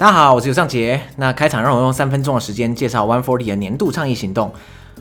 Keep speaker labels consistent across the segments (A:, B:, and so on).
A: 大家好，我是尤尚杰。那开场让我用三分钟的时间介绍 One Forty 的年度倡议行动。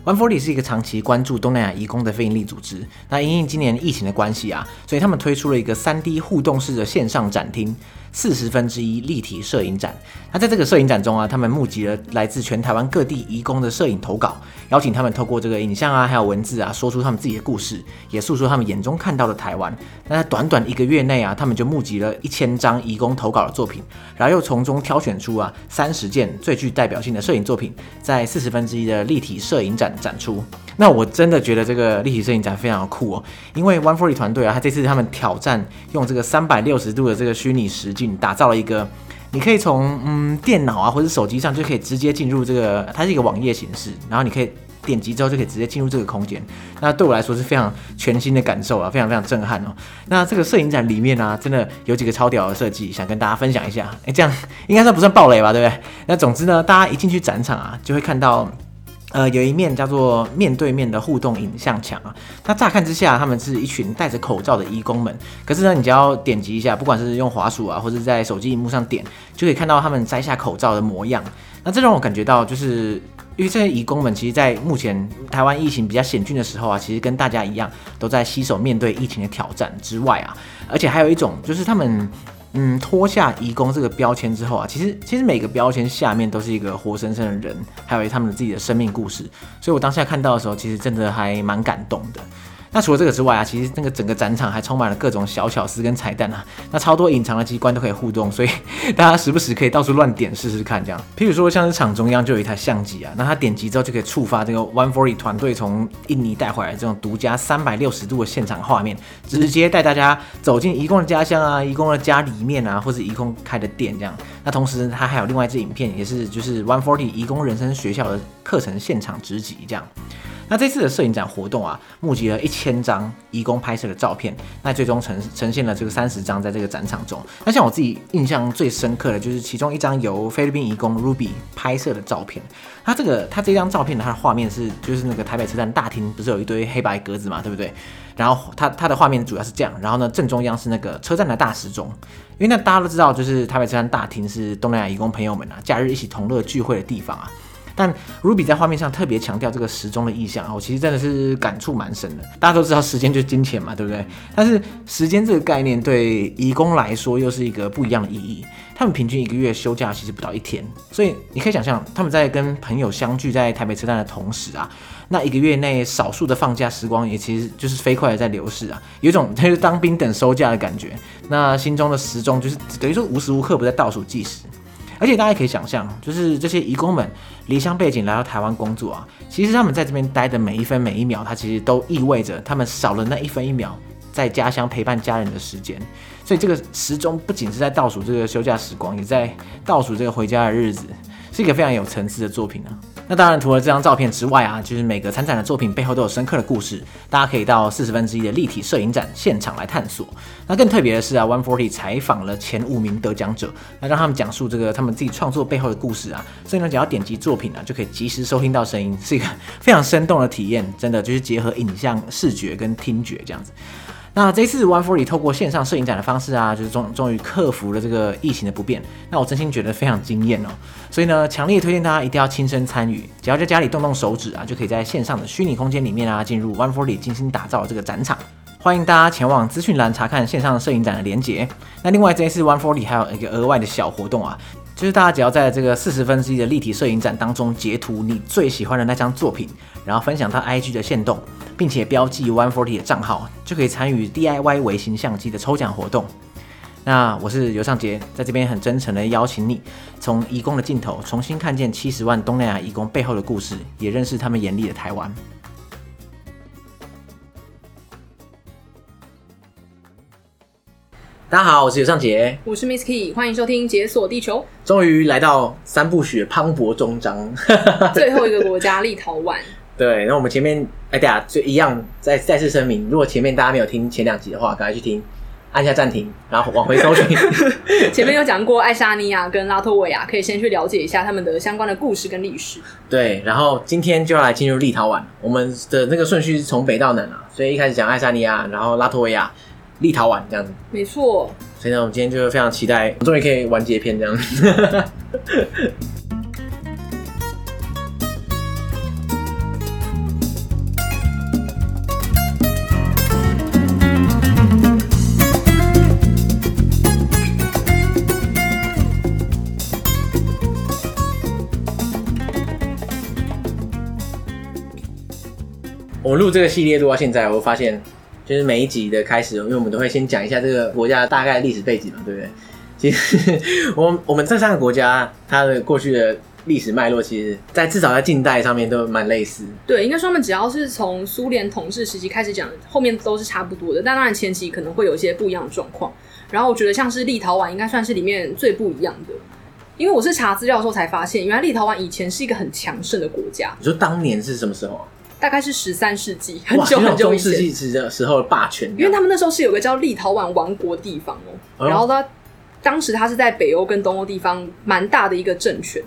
A: One Forty 是一个长期关注东南亚移工的非营利组织。那因应今年疫情的关系啊，所以他们推出了一个三 D 互动式的线上展厅。四十分之一立体摄影展。那在这个摄影展中啊，他们募集了来自全台湾各地移工的摄影投稿，邀请他们透过这个影像啊，还有文字啊，说出他们自己的故事，也诉说他们眼中看到的台湾。那在短短一个月内啊，他们就募集了一千张移工投稿的作品，然后又从中挑选出啊三十件最具代表性的摄影作品，在四十分之一的立体摄影展展出。那我真的觉得这个立体摄影展非常的酷哦，因为 One Forty 团队啊，他这次他们挑战用这个三百六十度的这个虚拟实境，打造了一个你可以从嗯电脑啊或者手机上就可以直接进入这个，它是一个网页形式，然后你可以点击之后就可以直接进入这个空间。那对我来说是非常全新的感受啊，非常非常震撼哦。那这个摄影展里面呢、真的有几个超屌的设计，想跟大家分享一下。哎，这样应该算不算暴雷吧？对不对？那总之呢，大家一进去展场啊，就会看到。呃，有一面叫做面对面的互动影像墙啊，那乍看之下，他们是一群戴着口罩的义工们。可是呢，你只要点击一下，不管是用滑鼠啊，或者在手机荧幕上点，就可以看到他们摘下口罩的模样。那这让我感觉到，就是因为这些义工们，其实，在目前台湾疫情比较险峻的时候啊，其实跟大家一样，都在携手面对疫情的挑战之外啊，而且还有一种，就是他们。嗯，脱下移工这个标签之后啊，其实其实每个标签下面都是一个活生生的人，还有他们自己的生命故事，所以我当下看到的时候，其实真的还蛮感动的。那除了这个之外啊，其实那个整个展场还充满了各种小巧思跟彩蛋啊，那超多隐藏的机关都可以互动，所以 大家时不时可以到处乱点试试看这样。譬如说像是场中央就有一台相机啊，那他点击之后就可以触发这个 One Forty 团队从印尼带回来这种独家三百六十度的现场画面，直接带大家走进移工的家乡啊，移工的家里面啊，或者移工开的店这样。那同时它还有另外一支影片，也是就是 One Forty 移工人生学校的课程现场直击这样。那这次的摄影展活动啊，募集了一千张移工拍摄的照片，那最终呈呈现了这个三十张在这个展场中。那像我自己印象最深刻的就是其中一张由菲律宾移工 Ruby 拍摄的照片。他这个他这张照片的它的画面是就是那个台北车站大厅不是有一堆黑白格子嘛，对不对？然后它它的画面主要是这样，然后呢正中央是那个车站的大时钟，因为那大家都知道就是台北车站大厅是东南亚移工朋友们啊假日一起同乐聚会的地方啊。但 Ruby 在画面上特别强调这个时钟的意象啊，我其实真的是感触蛮深的。大家都知道时间就是金钱嘛，对不对？但是时间这个概念对义工来说又是一个不一样的意义。他们平均一个月休假其实不到一天，所以你可以想象他们在跟朋友相聚在台北车站的同时啊，那一个月内少数的放假时光也其实就是飞快的在流逝啊，有一种 就是当兵等收假的感觉。那心中的时钟就是等于说无时无刻不在倒数计时。而且大家可以想象，就是这些移工们离乡背景来到台湾工作啊，其实他们在这边待的每一分每一秒，它其实都意味着他们少了那一分一秒在家乡陪伴家人的时间。所以这个时钟不仅是在倒数这个休假时光，也在倒数这个回家的日子，是一个非常有层次的作品啊。那当然，除了这张照片之外啊，就是每个参展的作品背后都有深刻的故事，大家可以到四十分之一的立体摄影展现场来探索。那更特别的是啊，One Forty 采访了前五名得奖者，那让他们讲述这个他们自己创作背后的故事啊。所以呢，只要点击作品啊，就可以及时收听到声音，是一个 非常生动的体验。真的就是结合影像、视觉跟听觉这样子。那这次 One Forty 透过线上摄影展的方式啊，就是终终于克服了这个疫情的不便。那我真心觉得非常惊艳哦。所以呢，强烈推荐大家一定要亲身参与。只要在家里动动手指啊，就可以在线上的虚拟空间里面啊，进入 One Forty 精心打造的这个展场。欢迎大家前往资讯栏查看线上摄影展的连结。那另外这次 One Forty 还有一个额外的小活动啊。就是大家只要在这个四十分之一的立体摄影展当中截图你最喜欢的那张作品，然后分享到 IG 的限动，并且标记 One Forty 的账号，就可以参与 DIY 微型相机的抽奖活动。那我是尤尚杰，在这边很真诚的邀请你，从移工的镜头重新看见七十万东南亚移工背后的故事，也认识他们眼里的台湾。大家好，我是尤尚杰，
B: 我是 Miss Key，欢迎收听《解锁地球》。
A: 终于来到三部曲磅礴终章，
B: 最后一个国家立陶宛。
A: 对，那我们前面哎，对啊，就一样再再次声明，如果前面大家没有听前两集的话，赶快去听，按下暂停，然后往回搜寻。
B: 前面有讲过爱沙尼亚跟拉脱维亚，可以先去了解一下他们的相关的故事跟历史。
A: 对，然后今天就要来进入立陶宛，我们的那个顺序是从北到南啊，所以一开始讲爱沙尼亚，然后拉脱维亚。立陶宛这样子。
B: 没错。
A: 所以呢，我们今天就非常期待，终于可以完结篇这样子。我录这个系列录到现在，我发现就是每一集的开始，因为我们都会先讲一下这个国家的大概历史背景嘛，对不对？其实我我们这三个国家它的过去的历史脉络，其实在至少在近代上面都蛮类似。
B: 对，应该说他们只要是从苏联统治时期开始讲，后面都是差不多的。但当然前期可能会有一些不一样的状况。然后我觉得像是立陶宛，应该算是里面最不一样的，因为我是查资料的时候才发现，原来立陶宛以前是一个很强盛的国家。
A: 你说当年是什么时候啊？
B: 大概是十三世纪，很久很久以前。
A: 中世纪的时候的霸权，
B: 因为他们那时候是有个叫立陶宛王国地方哦、喔，然后他当时他是在北欧跟东欧地方蛮大的一个政权，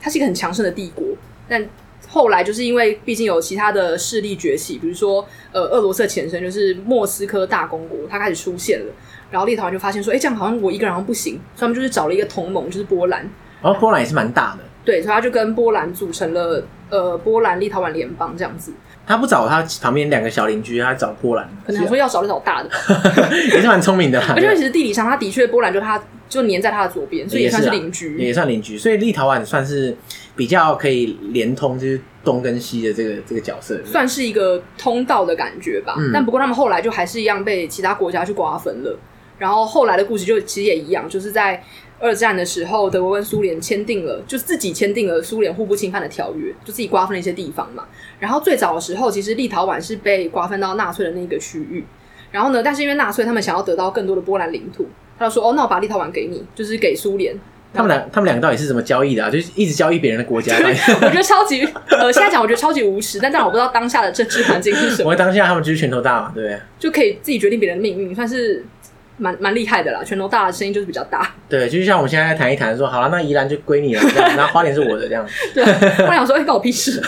B: 它是一个很强盛的帝国。但后来就是因为毕竟有其他的势力崛起，比如说呃俄罗斯的前身就是莫斯科大公国，它开始出现了，然后立陶宛就发现说，哎、欸，这样好像我一个人好像不行，所以他们就是找了一个同盟，就是波兰。
A: 然后波兰也是蛮大的。
B: 对，所以他就跟波兰组成了呃波兰立陶宛联邦这样子。
A: 他不找他旁边两个小邻居，他找波兰。
B: 可能说要找就找大的，
A: 也是蛮聪明的。
B: 而且其实地理上，他的确波兰就他就粘在他的左边，所以也算是邻居，
A: 也算邻居。所以立陶宛算是比较可以连通，就是东跟西的这个这个角色，
B: 算是一个通道的感觉吧。嗯、但不过他们后来就还是一样被其他国家去瓜分了。然后后来的故事就其实也一样，就是在。二战的时候，德国跟苏联签订了，就自己签订了苏联互不侵犯的条约，就自己瓜分了一些地方嘛。然后最早的时候，其实立陶宛是被瓜分到纳粹的那个区域。然后呢，但是因为纳粹他们想要得到更多的波兰领土，他就说：“哦，那我把立陶宛给你，就是给苏联。”
A: 他们两，他们两个到底是怎么交易的啊？就是一直交易别人的国家。
B: 我觉得超级，呃，现在讲我觉得超级无耻，但但我不知道当下的政治环境是什么。
A: 我当下他们就是拳头大嘛，对不对？
B: 就可以自己决定别人的命运，算是。蛮蛮厉害的啦，拳头大的声音就是比较大。
A: 对，就像我们现在谈一谈，说好了，那宜兰就归你了，然后 花莲是我的这样。
B: 对，我想说，哎、欸，关我屁事。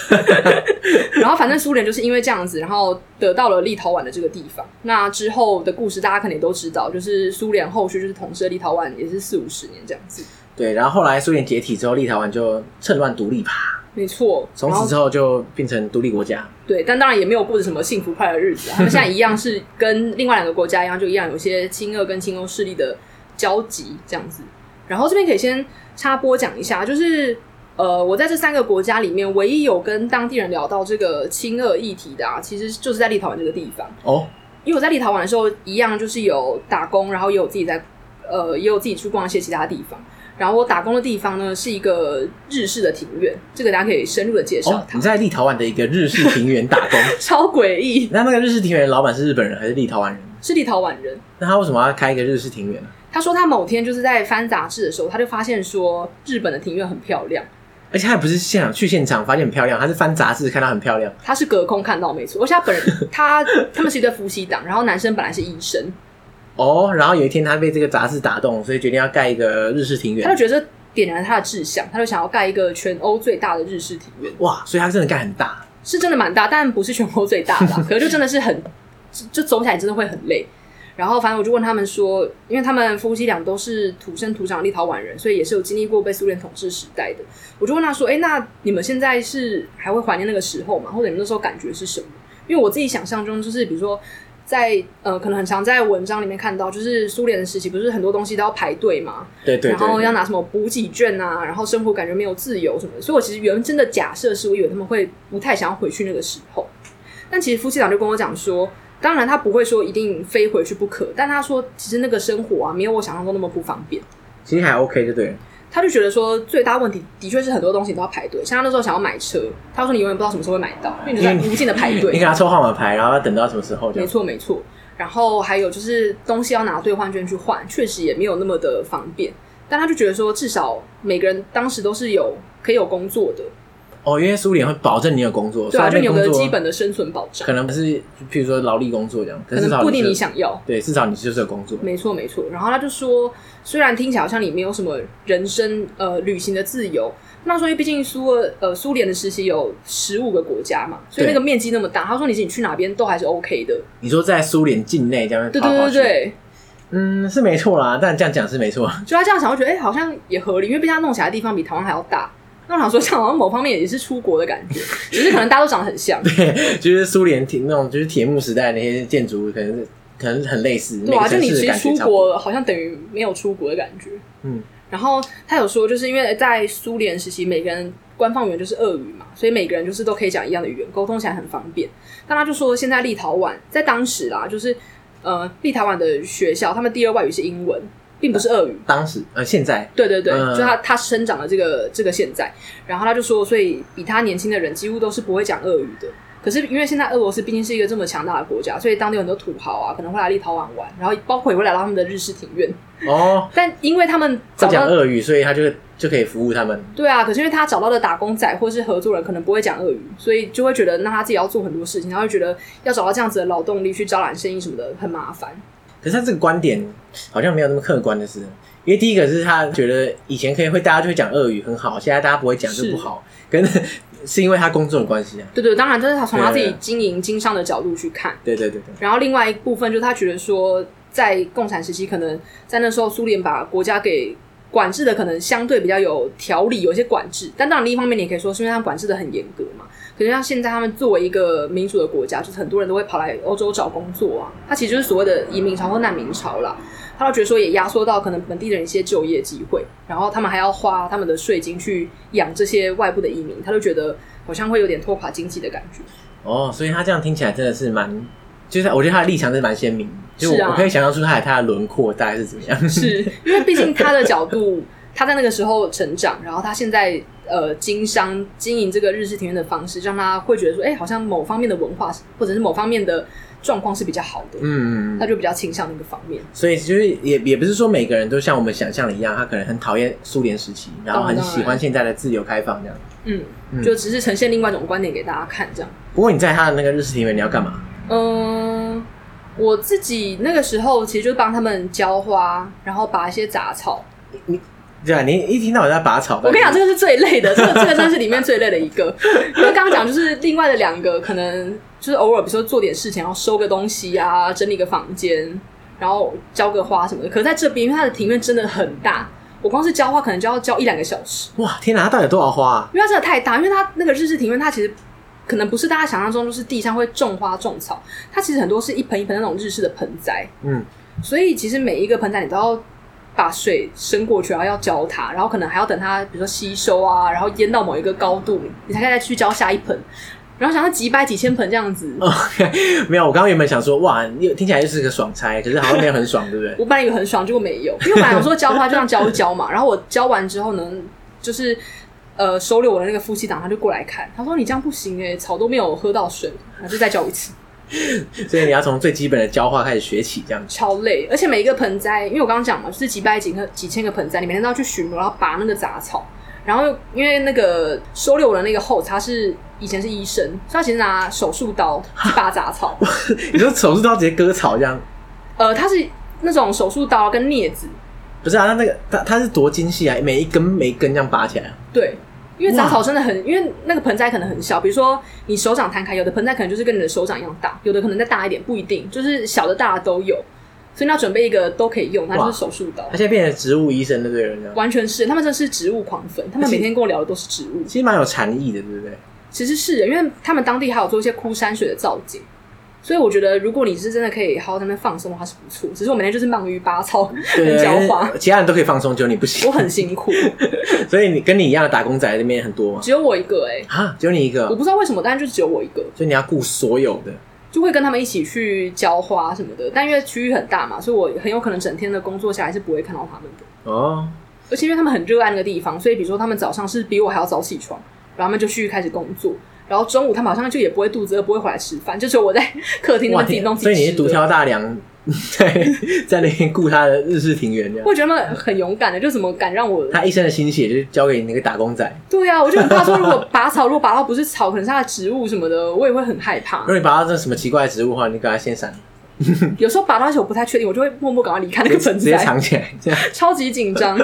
B: 然后反正苏联就是因为这样子，然后得到了立陶宛的这个地方。那之后的故事大家可能也都知道，就是苏联后续就是统治了立陶宛，也是四五十年这样子。
A: 对，然后后来苏联解体之后，立陶宛就趁乱独立吧。
B: 没错，
A: 从此之后就变成独立国家。
B: 对，但当然也没有过着什么幸福快乐的日子啊。他们现在 一样是跟另外两个国家一样，就一样有些亲俄跟亲欧势力的交集这样子。然后这边可以先插播讲一下，就是呃，我在这三个国家里面，唯一有跟当地人聊到这个亲俄议题的啊，其实就是在立陶宛这个地方哦。因为我在立陶宛的时候，一样就是有打工，然后也有自己在呃，也有自己去逛一些其他地方。然后我打工的地方呢，是一个日式的庭院，这个大家可以深入的介绍。哦，
A: 你在立陶宛的一个日式庭园打工，
B: 超诡异。
A: 那那个日式庭园的老板是日本人还是立陶宛人？
B: 是立陶宛人。
A: 那他为什么要开一个日式庭园呢？
B: 他说他某天就是在翻杂志的时候，他就发现说日本的庭院很漂亮，
A: 而且他也不是现场去现场发现很漂亮，他是翻杂志看到很漂亮。
B: 他是隔空看到没错，而且他本人他他们是一对夫妻档，然后男生本来是医生。
A: 哦，然后有一天他被这个杂志打动，所以决定要盖一个日式庭院。
B: 他就觉得。点燃他的志向，他就想要盖一个全欧最大的日式庭院。
A: 哇，所以他真的盖很大，
B: 是真的蛮大，但不是全欧最大的，可是就真的是很，就走起来真的会很累。然后反正我就问他们说，因为他们夫妻俩都是土生土长的立陶宛人，所以也是有经历过被苏联统治时代的。我就问他说，哎，那你们现在是还会怀念那个时候吗？或者你们那时候感觉是什么？因为我自己想象中就是，比如说。在呃，可能很常在文章里面看到，就是苏联的时期，不是很多东西都要排队嘛？
A: 对对，对。
B: 然后要拿什么补给券啊，然后生活感觉没有自由什么的。所以我其实原真的假设是，我以为他们会不太想要回去那个时候。但其实夫妻俩就跟我讲说，当然他不会说一定非回去不可，但他说其实那个生活啊，没有我想象中那么不方便。
A: 其实还 OK，就对。
B: 他就觉得说，最大问题的确是很多东西都要排队。像他那时候想要买车，他说你永远不知道什么时候会买到，因为你在无尽的排队。
A: 你给他抽号码牌，然后要等到什么时候？没
B: 错，没错。然后还有就是东西要拿兑换券去换，确实也没有那么的方便。但他就觉得说，至少每个人当时都是有可以有工作的。
A: 哦，因为苏联会保证你有工作，
B: 对啊，就你有
A: 个
B: 基本的生存保障。
A: 可能是，譬如说劳力工作这样，可
B: 能不一定你想要。
A: 对，至少你就是有工作。
B: 没错没错。然后他就说，虽然听起来好像你没有什么人生呃旅行的自由，那说因为毕竟苏呃苏联的时期有十五个国家嘛，所以那个面积那么大，他说你自己去哪边都还是 OK 的。
A: 你说在苏联境内这样跑跑，
B: 对对对对。
A: 嗯，是没错啦，但这样讲是没错。
B: 就他这样想，我觉得哎、欸，好像也合理，因为被他弄起来的地方比台湾还要大。那我想说，像好像某方面也是出国的感觉，只是可能大家都长得很像。
A: 对，就是苏联铁那种，就是铁幕时代那些建筑，可能是可能很类似。
B: 对啊，就你其实出国好像等于没有出国的感觉。
A: 嗯。
B: 然后他有说，就是因为在苏联时期，每个人官方语言就是俄语嘛，所以每个人就是都可以讲一样的语言，沟通起来很方便。但他就说，现在立陶宛在当时啦，就是。呃，立陶宛的学校，他们第二外语是英文，并不是鳄鱼。
A: 当时，呃，现在，
B: 对对对，嗯、就他他生长的这个这个现在，然后他就说，所以比他年轻的人几乎都是不会讲鳄语的。可是因为现在俄罗斯毕竟是一个这么强大的国家，所以当地有很多土豪啊，可能会来立陶宛玩，然后包括也会来到他们的日式庭院。
A: 哦，
B: 但因为他们找
A: 讲俄语，所以他就就可以服务他们。
B: 对啊，可是因为他找到的打工仔或是合作人可能不会讲俄语，所以就会觉得那他自己要做很多事情，他会觉得要找到这样子的劳动力去招揽生意什么的很麻烦。
A: 可是他这个观点好像没有那么客观的是，因为第一个是他觉得以前可以会大家就会讲俄语很好，现在大家不会讲就不好，跟是，是因为他工作的关系啊。对
B: 对，当然这是他从他自己经营经商的角度去看。
A: 对对对对。
B: 然后另外一部分就是他觉得说，在共产时期，可能在那时候苏联把国家给管制的可能相对比较有条理，有一些管制。但当然另一方面，你也可以说是因为他管制的很严格嘛。可是像现在他们作为一个民主的国家，就是很多人都会跑来欧洲找工作啊。他其实就是所谓的移民潮或难民潮啦。他都觉得说也压缩到可能本地的人一些就业机会，然后他们还要花他们的税金去养这些外部的移民，他就觉得好像会有点拖垮经济的感觉。
A: 哦，所以他这样听起来真的是蛮，就是我觉得他的立场是蛮鲜明，就我，
B: 是啊，
A: 我可以想象出他他的轮廓大概是怎么样。
B: 是因为毕竟他的角度。他在那个时候成长，然后他现在呃经商经营这个日式庭院的方式，让他会觉得说，哎、欸，好像某方面的文化或者是某方面的状况是比较好的，嗯嗯，他就比较倾向那个方面。
A: 所以就是也也不是说每个人都像我们想象的一样，他可能很讨厌苏联时期，然后很喜欢现在的自由开放这样。嗯，
B: 嗯，就只是呈现另外一种观点给大家看这样。
A: 不过你在他的那个日式庭院，你要干嘛？
B: 嗯，我自己那个时候其实就是帮他们浇花，然后拔一些杂草。
A: 你。对啊，你一听到我在拔草，
B: 我跟你讲，这个是最累的，这个 这个真的是里面最累的一个。因为刚刚讲就是另外的两个，可能就是偶尔比如说做点事情，然后收个东西啊，整理个房间，然后浇个花什么的。可是在这边，因为它的庭院真的很大，我光是浇花可能就要浇一两个小时。
A: 哇，天哪，它到底有多少花啊？
B: 因为它真的太大，因为它那个日式庭院，它其实可能不是大家想象中，就是地上会种花种草，它其实很多是一盆一盆那种日式的盆栽。嗯，所以其实每一个盆栽你都要。把水伸过去，然后要浇它，然后可能还要等它，比如说吸收啊，然后淹到某一个高度，你才可以再去浇下一盆。然后想要几百几千盆这样子。
A: Okay, 没有，我刚刚原本想说，哇，你听起来就是个爽差，可是好像没有很爽，对不对？
B: 我本来以为很爽，结果没有，因为我本来我说浇花就这样浇一浇嘛。然后我浇完之后呢，就是呃收留我的那个夫妻档，他就过来看，他说你这样不行哎，草都没有喝到水，然后就再浇一次。
A: 所以你要从最基本的浇花开始学起，这样子
B: 超累，而且每一个盆栽，因为我刚刚讲嘛，就是几百几个几千个盆栽，你每天都要去巡逻，然后拔那个杂草，然后因为那个收留的那个后，他是以前是医生，所以他其实拿手术刀去拔杂草。
A: 你说手术刀直接割草这样？
B: 呃，他是那种手术刀跟镊子，
A: 不是啊？他那个他他是多精细啊，每一根每一根这样拔起来。
B: 对。因为杂草真的很，因为那个盆栽可能很小，比如说你手掌摊开，有的盆栽可能就是跟你的手掌一样大，有的可能再大一点，不一定，就是小的大的都有，所以你要准备一个都可以用，那就是手术刀。
A: 他现在变成植物医生的对人了，
B: 完全是，他们这是植物狂粉，他们每天跟我聊的都是植物，
A: 其实蛮有禅意的，对不对？
B: 其实是的，因为他们当地还有做一些枯山水的造景。所以我觉得，如果你是真的可以好好在那边放松的话，是不错。只是我每天就是忙于拔草、浇花，
A: 其他人都可以放松，只有你不行。
B: 我很辛苦，
A: 所以你跟你一样的打工仔那边很多吗？
B: 只有我一个哎、欸，
A: 啊，只有你一个，
B: 我不知道为什么，但是就只有我一个。
A: 所以你要顾所有的，
B: 就会跟他们一起去浇花什么的。但因为区域很大嘛，所以我很有可能整天的工作下来是不会看到他们的哦。而且因为他们很热爱那个地方，所以比如说他们早上是比我还要早起床，然后他们就去开始工作。然后中午他们好像就也不会肚子饿，不会回来吃饭，就只有我在 客厅那边自己弄自己。
A: 所以你是独挑大梁，对，在那边顾他的日式庭园这样。
B: 我觉得他们很勇敢的，就怎么敢让我？
A: 他一生的心血就是交给你那个打工仔。
B: 对啊，我就很怕说，如果拔草，如果拔到不是草，可能是他的植物什么的，我也会很害怕。
A: 如果你拔到这什么奇怪的植物的话，你赶快先闪。
B: 有时候拔到一些我不太确定，我就会默默赶快离开那个盆栽，
A: 直接藏起来，这样
B: 超级紧张。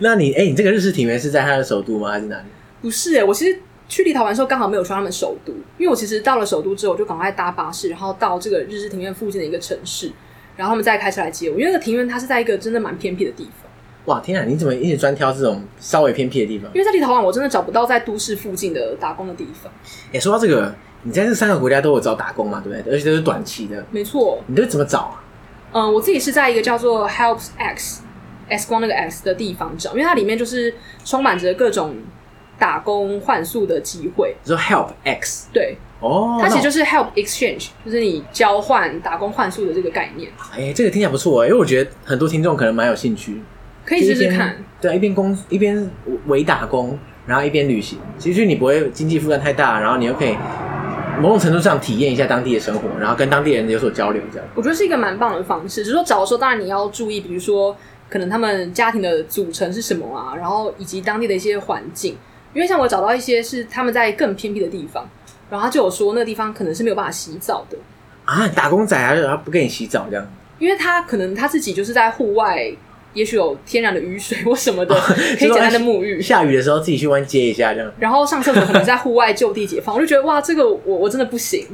A: 那你哎、欸，你这个日式庭园是在他的首都吗？还是哪里？
B: 不是哎、欸，我其实去立陶宛的时候刚好没有去他们首都，因为我其实到了首都之后，我就赶快搭巴士，然后到这个日式庭院附近的一个城市，然后他们再开车来接我。因为那个庭院它是在一个真的蛮偏僻的地方。
A: 哇，天啊！你怎么一直专挑这种稍微偏僻的地方？
B: 因为在立陶宛，我真的找不到在都市附近的打工的地方。
A: 哎、欸，说到这个。你在这三个国家都有找打工嘛？对不对？而且都是短期的。
B: 没错。
A: 你都怎么找啊？
B: 嗯、呃，我自己是在一个叫做 Helps X X 光那个 X 的地方找，因为它里面就是充满着各种打工换宿的机会。
A: 就说 Help X？
B: 对。哦。它其实就是 Help Exchange，就是你交换打工换宿的这个概念。
A: 哎、欸，这个听起来不错哎，因为我觉得很多听众可能蛮有兴趣，
B: 可以试试看。
A: 对，一边工一边为打工，然后一边旅行，其实你不会经济负担太大，然后你又可以。某种程度上体验一下当地的生活，然后跟当地人有所交流，这样我觉得
B: 是一个蛮棒的方式。只是说找的时候，当然你要注意，比如说可能他们家庭的组成是什么啊，然后以及当地的一些环境。因为像我找到一些是他们在更偏僻的地方，然后他就有说那个地方可能是没有办法洗澡的
A: 啊，打工仔啊，然后不给你洗澡这样，
B: 因为他可能他自己就是在户外。也许有天然的雨水或什么的，可以简单的沐浴。
A: 下雨的时候自己去外接一下这样。
B: 然后上厕所可能在户外就地解放，我就觉得哇，这个我我真的不行。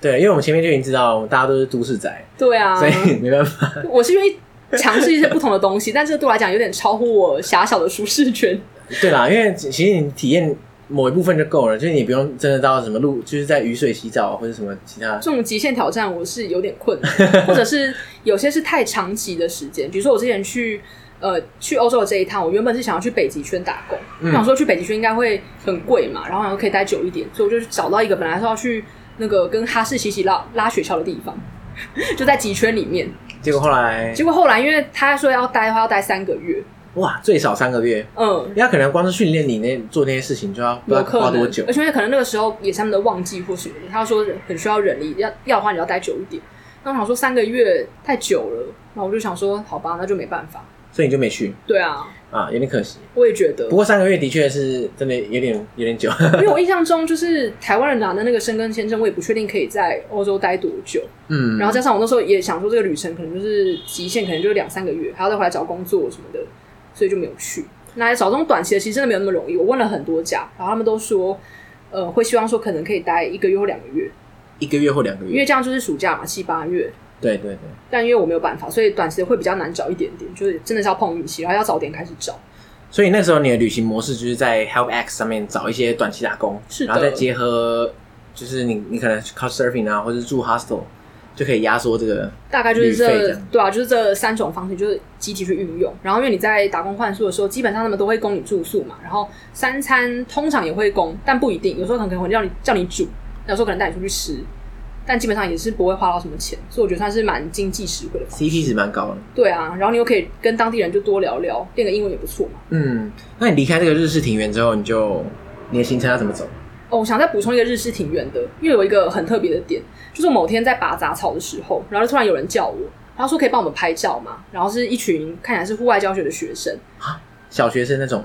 A: 对，因为我们前面就已经知道，大家都是都市宅。
B: 对啊，
A: 所以没办法。
B: 我是愿意尝试一些不同的东西，但这个对我来讲有点超乎我狭小的舒适圈。
A: 对啦，因为其实你体验。某一部分就够了，就是你不用真的到什么路，就是在雨水洗澡或者什么其他。
B: 这种极限挑战我是有点困难，或者是有些是太长期的时间。比如说我之前去呃去欧洲的这一趟，我原本是想要去北极圈打工，我、嗯、想说去北极圈应该会很贵嘛，然后又可以待久一点，所以我就找到一个本来是要去那个跟哈士奇一起拉拉雪橇的地方，就在极圈里面。
A: 结果后来，
B: 结果后来，因为他说要待的话要待三个月。
A: 哇，最少三个月。嗯，因为他可能光是训练你那做那些事情就要不知道花多久，
B: 而且可能那个时候也是他们的旺季或许他说很需要人力，要要的话你要待久一点。那我想说三个月太久了，那我就想说好吧，那就没办法。
A: 所以你就没去？
B: 对啊，
A: 啊，有点可惜。
B: 我也觉得。
A: 不过三个月的确是真的有点有点久。
B: 因为我印象中就是台湾人拿的那个申根签证，我也不确定可以在欧洲待多久。嗯，然后加上我那时候也想说这个旅程可能就是极限，可能就是两三个月，还要再回来找工作什么的。所以就没有去。那找这种短期的，其实真的没有那么容易。我问了很多家，然后他们都说，呃，会希望说可能可以待一个月或两个月，
A: 一个月或两个月，
B: 因为这样就是暑假嘛，七八月。
A: 对对对。
B: 但因为我没有办法，所以短期的会比较难找一点点，就是真的是要碰运气，然后要早点开始找。
A: 所以那时候你的旅行模式就是在 Help X 上面找一些短期打工，
B: 是的，
A: 然后再结合就是你你可能 Couchsurfing 啊，或者是住 Hostel。就可以压缩这个，
B: 大概就是这，这对啊，就是这三种方式，就是集体去运用。然后，因为你在打工换宿的时候，基本上他们都会供你住宿嘛，然后三餐通常也会供，但不一定，有时候可能会叫你叫你煮，有时候可能带你出去吃，但基本上也是不会花到什么钱，所以我觉得算是蛮经济实惠的。
A: CP 值蛮高的。
B: 对啊，然后你又可以跟当地人就多聊聊，练个英文也不错嘛。
A: 嗯，那你离开这个日式庭园之后，你就你的行程要怎么走？
B: 哦，我想再补充一个日式庭院的，因为有一个很特别的点。就是某天在拔杂草的时候，然后就突然有人叫我，他说可以帮我们拍照嘛，然后是一群看起来是户外教学的学生
A: 啊，小学生那种，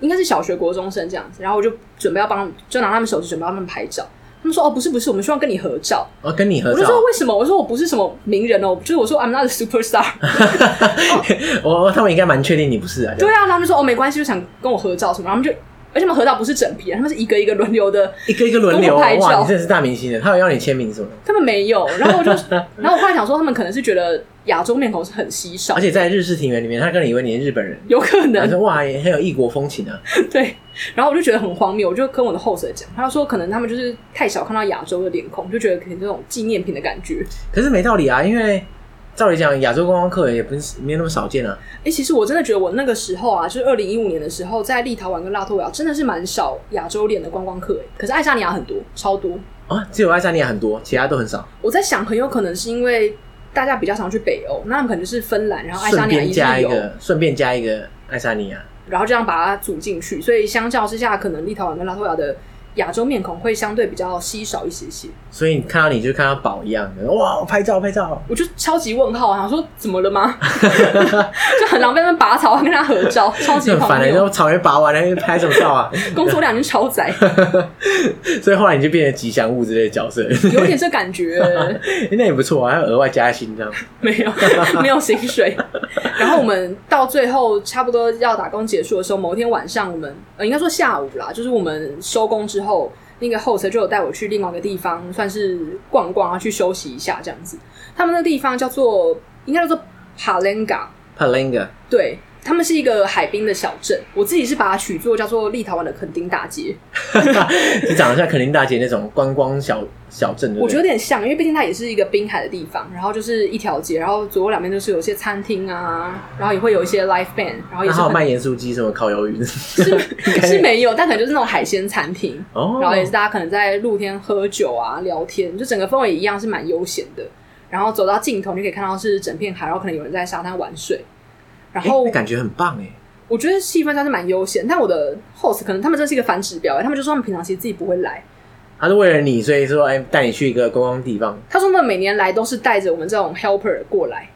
B: 应该是小学国中生这样子，然后我就准备要帮，就拿他们手机准备要他们拍照，他们说哦不是不是，我们希望跟你合照，
A: 哦跟你合照，
B: 我就说为什么？我说我不是什么名人哦，就是我说 I'm not a superstar，
A: 我 他们应该蛮确定你不是啊，
B: 对啊，他们说哦没关系，就想跟我合照什么，然后他们就。而且他们合照不是整批，他们是一个一个轮流的，
A: 一个一个轮流拍照。哇，你真的是大明星的，他有要你签名什么？
B: 他们没有，然后我就，然后我后来想说，他们可能是觉得亚洲面孔是很稀少，
A: 而且在日式庭园里面，他可能以为你是日本人，
B: 有可能。
A: 说哇，也很有异国风情啊。
B: 对，然后我就觉得很荒谬，我就跟我的 host 讲，他就说可能他们就是太少看到亚洲的脸孔，就觉得可能这种纪念品的感觉。
A: 可是没道理啊，因为。照理讲，亚洲观光客也不是没有那么少见啊。
B: 哎、欸，其实我真的觉得，我那个时候啊，就是二零一五年的时候，在立陶宛跟拉脱维亚，真的是蛮少亚洲脸的观光客。哎，可是爱沙尼亚很多，超多
A: 啊！只有爱沙尼亚很多，其他都很少。
B: 我在想，很有可能是因为大家比较常去北欧，那可能就是芬兰，然后爱沙尼亚加
A: 一个，顺便加一个爱沙尼亚，
B: 然后这样把它组进去。所以相较之下，可能立陶宛跟拉脱维亚的亚洲面孔会相对比较稀少一些些。
A: 所以你看到你就看到宝一样的，哇，拍照拍照，
B: 我就超级问号，想说怎么了吗？就很狼狈，那拔草跟他合照，超级
A: 烦的。然后草原拔完了，拍什么照啊？
B: 工作量已经超载，
A: 所以后来你就变成吉祥物之类的角色，
B: 有点这感觉。
A: 那也不错啊，还要额外加薪这样？
B: 没有，没有薪水。然后我们到最后差不多要打工结束的时候，某一天晚上，我们呃应该说下午啦，就是我们收工之后，那个 host 就有带我去另外一个地方，算是逛逛啊，去休息一下这样子。他们那地方叫做应该叫做 Palenga。Palenga，对。他们是一个海滨的小镇，我自己是把它取作叫做立陶宛的垦丁大街。
A: 你长得像垦丁大街那种观光小小镇，
B: 我觉得有点像，因为毕竟它也是一个滨海的地方，然后就是一条街，然后左右两边都是有些餐厅啊，然后也会有一些 live band，然后也是
A: 还有卖盐酥鸡什么烤鱿鱼的，
B: 是 是没有，但可能就是那种海鲜餐厅，哦，然后也是大家可能在露天喝酒啊、聊天，就整个氛围一样是蛮悠闲的。然后走到尽头，你可以看到是整片海，然后可能有人在沙滩玩水。然后、欸、感觉很棒哎，我觉得气氛算是蛮悠闲。但我的 host 可能他们这是一个反指标，他们就说他们平常其实自己不会来，他是为了你，所以说哎带你去一个观光地方。他说他们每年来都是带着我们这种 helper 过来。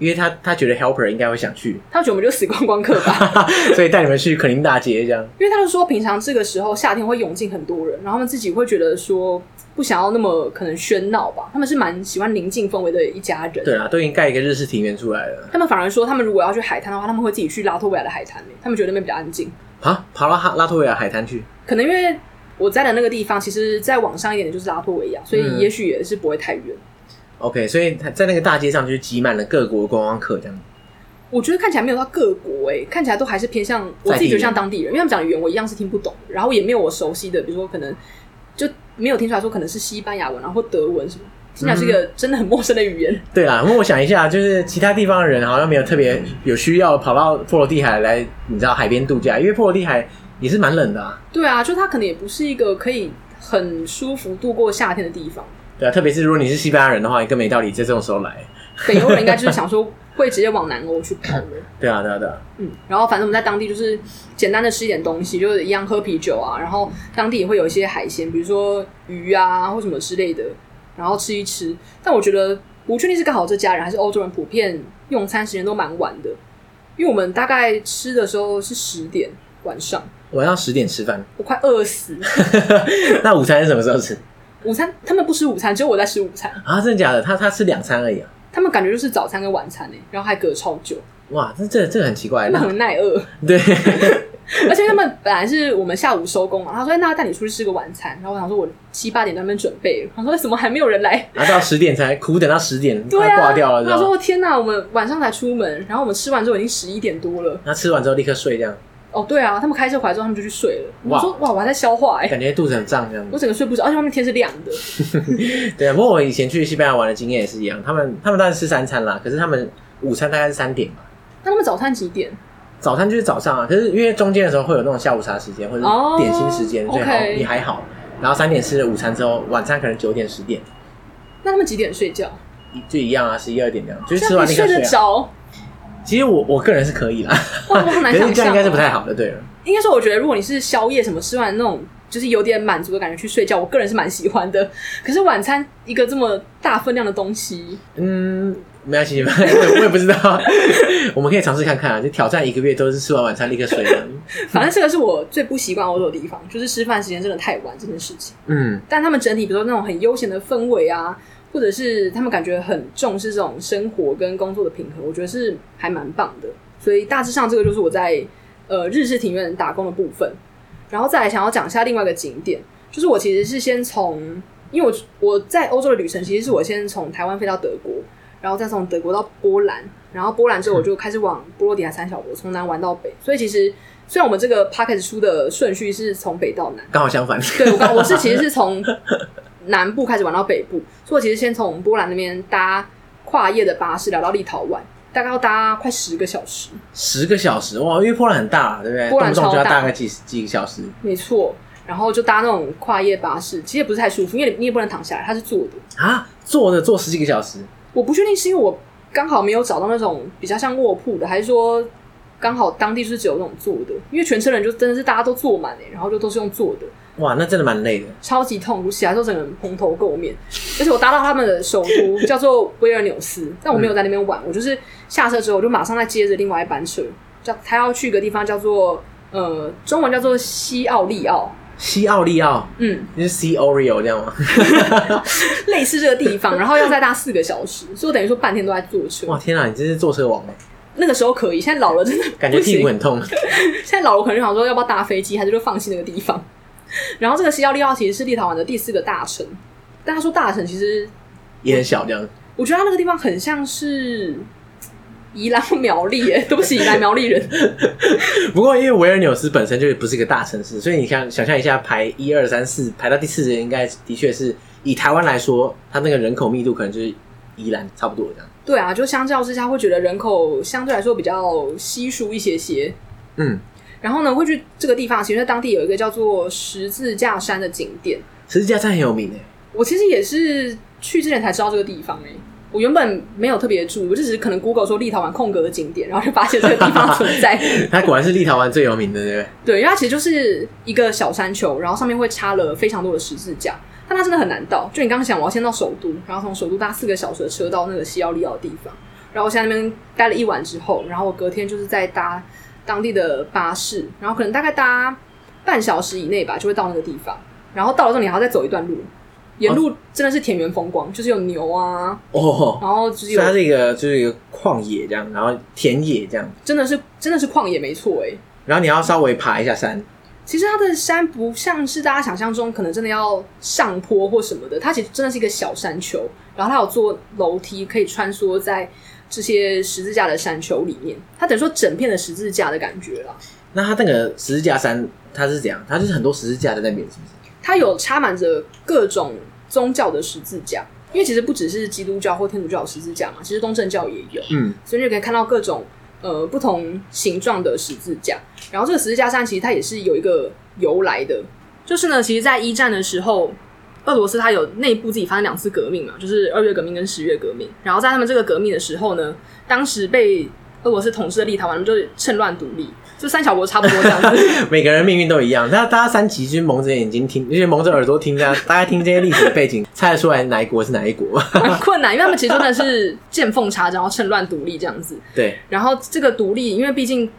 B: 因为他他觉得 helper 应该会想去，他觉得我们就死观光客吧，所以带你们去垦丁大街这样。因为他就说平常这个时候夏天会涌进很多人，然后他们自己会觉得说不想要那么可能喧闹吧，他们是蛮喜欢宁静氛围的一家人。对啊，都已经盖一个日式庭园出来了。他们反而说，他们如果要去海滩的话，他们会自己去拉脱维亚的海滩，他们觉得那边比较安静。啊，跑到哈拉脱维亚海滩去？可能因为我在的那个地方，其实再往上一点的就是拉脱维亚，所以也许也是不会太远。嗯 OK，所以他在那个大街上就是挤满了各国观光客这样。我觉得看起来没有到各国哎、欸，看起来都还是偏向我自己觉得像当地人，因为他们讲的语言我一样是听不懂，然后也没有我熟悉的，比如说可能就没有听出来说可能是西班牙文，然后德文什么，听起来是一个真的很陌生的语言。嗯、对啦，因为我想一下，就是其他地方的人好像没有特别有需要跑到波罗的海来，你知道海边度假，因为波罗的海也是蛮冷的啊。对啊，就它可能也不是一个可以很舒服度过夏天的地方。对啊，特别是如果你是西班牙人的话，你更没道理在这种时候来。北欧人应该就是想说会直接往南欧去跑的。对啊，对啊，对啊。嗯，然后反正我们在当地就是简单的吃一点东西，就是一样喝啤酒啊，然后当地也会有一些海鲜，比如说鱼啊或什么之类的，然后吃一吃。但我觉得不确定是刚好这家人还是欧洲人，普遍用餐时间都蛮晚的，因为我们大概吃的时候是十点晚上。晚上十点吃饭，我快饿死。那午餐是什么时候吃？午餐他们不吃午餐，只有我在吃午餐啊！真的假的？他他吃两餐而已啊！他们感觉就是早餐跟晚餐呢，然后还隔超久。哇，这这这很奇怪，他们很耐饿。对，而且他们本来是我们下午收工嘛，他说：“那带你出去吃个晚餐。”然后我想说，我七八点在那边准备，他说：“为什么还没有人来？”然后到十点才苦等到十点，快挂掉了。他说：“天哪，我们晚上才出门，然后我们吃完之后已经十一点多了。”那吃完之后立刻睡这样。哦，对啊，他们开车回来之后，他们就去睡了。我说哇，我还在消化哎，感觉肚子很胀这样子。我整个睡不着，而且外面天是亮的。对啊，不过我以前去西班牙玩的经验也是一样，他们他们当然吃三餐啦，可是他们午餐大概是三点嘛。那他们早餐几点？早餐就是早上啊，可是因为中间的时候会有那种下午茶时间或者点心时间，所以好你还好。然后三点吃了午餐之后，晚餐可能九点十点。那他们几点睡觉？就一样啊，十一二点这样，就是吃完那个睡着。其实我我个人是可以啦，哇，我很难想象，这样应该是不太好的，对了。应该说，我觉得如果你是宵夜什么吃完那种，就是有点满足的感觉去睡觉，我个人是蛮喜欢的。可是晚餐一个这么大分量的东西，嗯，没关系，我也不知道，我们可以尝试看看啊，就挑战一个月都是吃完晚餐立刻睡。反正这个是我最不习惯欧洲的地方，就是吃饭时间真的太晚这件事情。嗯，但他们整体比如说那种很悠闲的氛围啊。或者是他们感觉很重视这种生活跟工作的平衡，我觉得是还蛮棒的。所以大致上这个就是我在呃日式庭院打工的部分。然后再来想要讲一下另外一个景点，就是我其实是先从，因为我我在欧洲的旅程其实是我先从台湾飞到德国，然后再从德国到波兰，然后波兰之后我就开始往波罗的海三小国从南玩到北。所以其实虽然我们这个 podcast 出的顺序是从北到南，刚好相反。对，我我是其实是从。南部开始玩到北部，所以我其实先从波兰那边搭跨夜的巴士来到立陶宛，大概要搭快十个小时。十个小时哇，因为波兰很大，对不对？波兰超大，动不动就要大概几几个小时。没错，然后就搭那种跨夜巴士，其实也不是太舒服，因为你也不能躺下来，它是坐的啊，坐的坐十几个小时。我不确定是因为我刚好没有找到那种比较像卧铺的，还是说刚好当地就是只有那种坐的，因为全车人就真的是大家都坐满哎，然后就都是用坐的。
A: 哇，那真的蛮累的，
B: 超级痛苦，起来之后整个人蓬头垢面。而且我搭到他们的首都叫做威尔纽斯，但我没有在那边玩，嗯、我就是下车之后我就马上再接着另外一班车，叫他要去一个地方叫做呃，中文叫做西奥利奥。
A: 西奥利奥，嗯，你是 C Oreo 这样吗？
B: 类似这个地方，然后要再搭四个小时，所以我等于说半天都在坐车。
A: 哇，天啊，你真是坐车王哎！
B: 那个时候可以，现在老了真的
A: 感觉屁股很痛。
B: 现在老了可能想说要不要搭飞机，还是就放弃那个地方。然后这个西奥利奥其实是立陶宛的第四个大城，但他说大城其实
A: 也很小，这样。
B: 我，我觉得他那个地方很像是。宜兰苗栗，哎，对不起，宜兰苗栗人。
A: 不过，因为维尔纽斯本身就不是一个大城市，所以你看，想象一下，排一二三四，排到第四人应该的确是以台湾来说，它那个人口密度可能就是宜兰差不多这样。
B: 对啊，就相较之下，会觉得人口相对来说比较稀疏一些些。嗯，然后呢，会去这个地方，其实在当地有一个叫做十字架山的景点。
A: 十字架山很有名诶，
B: 我其实也是去之前才知道这个地方诶。我原本没有特别注意，我就只是可能 Google 说立陶宛空格的景点，然后就发现这个地方存在。
A: 它果然是立陶宛最有名的，对不对？
B: 对，因为它其实就是一个小山丘，然后上面会插了非常多的十字架，但它真的很难到。就你刚刚讲，我要先到首都，然后从首都搭四个小时的车到那个西奥利奥的地方，然后我现在那边待了一晚之后，然后我隔天就是在搭当地的巴士，然后可能大概搭半小时以内吧，就会到那个地方。然后到了之后，你还要再走一段路。沿路真的是田园风光，就是有牛啊，哦，然后就是有
A: 它这个就是一个旷野这样，然后田野这样，
B: 真的是真的是旷野没错哎。
A: 然后你要稍微爬一下山，
B: 其实它的山不像是大家想象中可能真的要上坡或什么的，它其实真的是一个小山丘，然后它有做楼梯可以穿梭在这些十字架的山丘里面，它等于说整片的十字架的感觉了。
A: 那它那个十字架山它是怎样？它就是很多十字架在那边，是不是？
B: 它有插满着各种宗教的十字架，因为其实不只是基督教或天主教的十字架嘛，其实东正教也有，嗯，所以你就可以看到各种呃不同形状的十字架。然后这个十字架山其实它也是有一个由来的，就是呢，其实，在一战的时候，俄罗斯它有内部自己发生两次革命嘛，就是二月革命跟十月革命。然后在他们这个革命的时候呢，当时被俄罗斯统治的立陶宛，他们就趁乱独立。就三小国差不多这样子，
A: 每个人命运都一样。大家大家三集就是蒙着眼睛听，而且蒙着耳朵听，这样大家听这些历史的背景，猜得出来哪一国是哪一国？
B: 很 困难，因为他们其实真的是见缝插针，然后趁乱独立这样子。
A: 对。
B: 然后这个独立，因为毕竟